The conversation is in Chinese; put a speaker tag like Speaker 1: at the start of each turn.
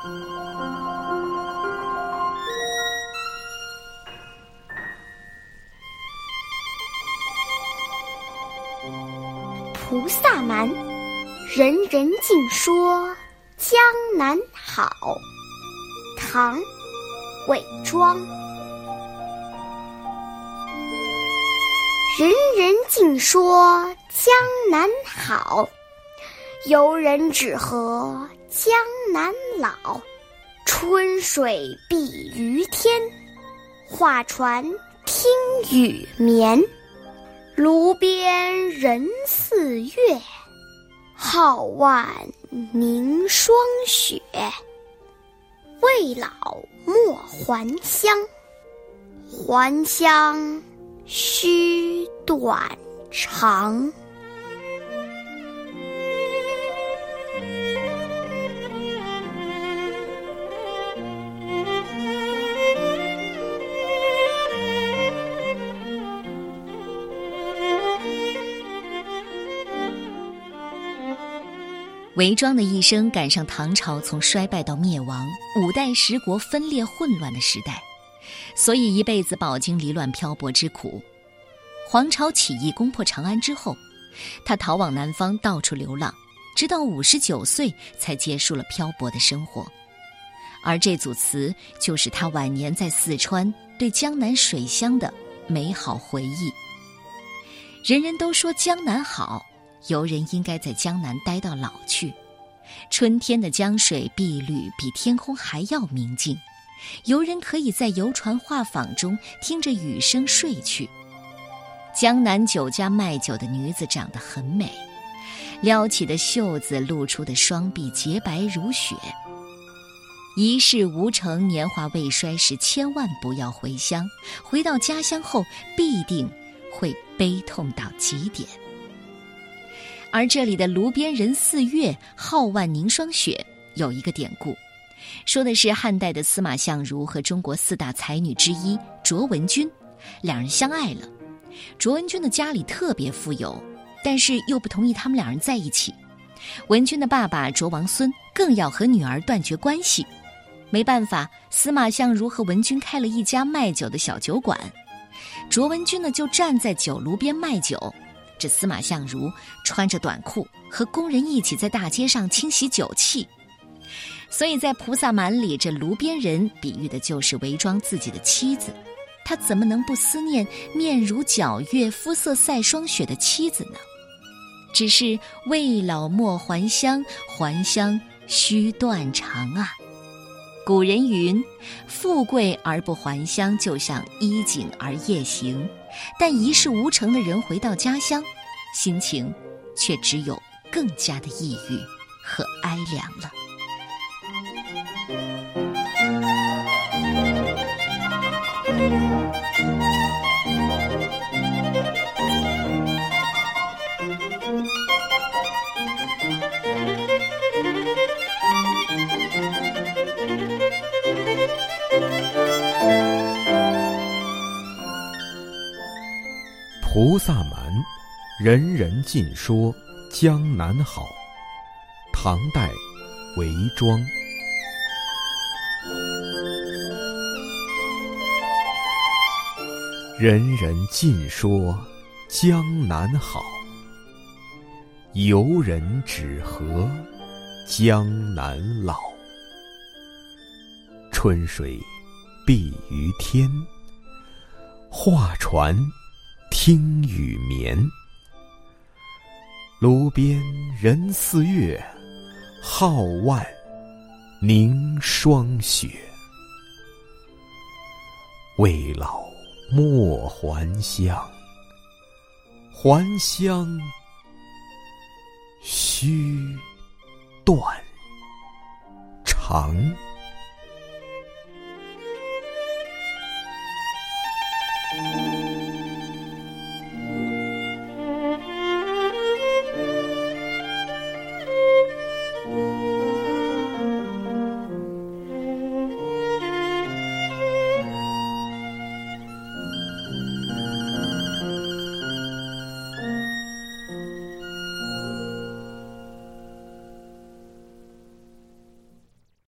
Speaker 1: 菩萨蛮，人人尽说江南好。唐·韦庄。人人尽说江南好，游人只合江南老。春水碧于天，画船听雨眠。炉边人似月，皓腕凝霜雪。未老莫还乡，还乡须断肠。
Speaker 2: 韦庄的一生赶上唐朝从衰败到灭亡、五代十国分裂混乱的时代，所以一辈子饱经离乱漂泊之苦。黄巢起义攻破长安之后，他逃往南方，到处流浪，直到五十九岁才结束了漂泊的生活。而这组词就是他晚年在四川对江南水乡的美好回忆。人人都说江南好。游人应该在江南待到老去。春天的江水碧绿，比天空还要明净。游人可以在游船画舫中听着雨声睡去。江南酒家卖酒的女子长得很美，撩起的袖子，露出的双臂洁白如雪。一事无成，年华未衰时，千万不要回乡。回到家乡后，必定会悲痛到极点。而这里的“炉边人似月，皓腕凝霜雪”有一个典故，说的是汉代的司马相如和中国四大才女之一卓文君，两人相爱了。卓文君的家里特别富有，但是又不同意他们两人在一起。文君的爸爸卓王孙更要和女儿断绝关系。没办法，司马相如和文君开了一家卖酒的小酒馆，卓文君呢就站在酒炉边卖酒。这司马相如穿着短裤，和工人一起在大街上清洗酒器。所以在《菩萨蛮》里，这炉边人比喻的就是伪装自己的妻子。他怎么能不思念面如皎月、肤色赛霜雪的妻子呢？只是未老莫还乡，还乡须断肠啊！古人云：“富贵而不还乡，就像衣锦而夜行。”但一事无成的人回到家乡，心情却只有更加的抑郁和哀凉了。
Speaker 3: 菩萨蛮，人人尽说江南好。唐代，韦庄。人人尽说江南好，游人只合江南老。春水碧于天，画船。听雨眠，炉边人似月，皓腕凝霜雪。未老莫还乡，还乡须断肠。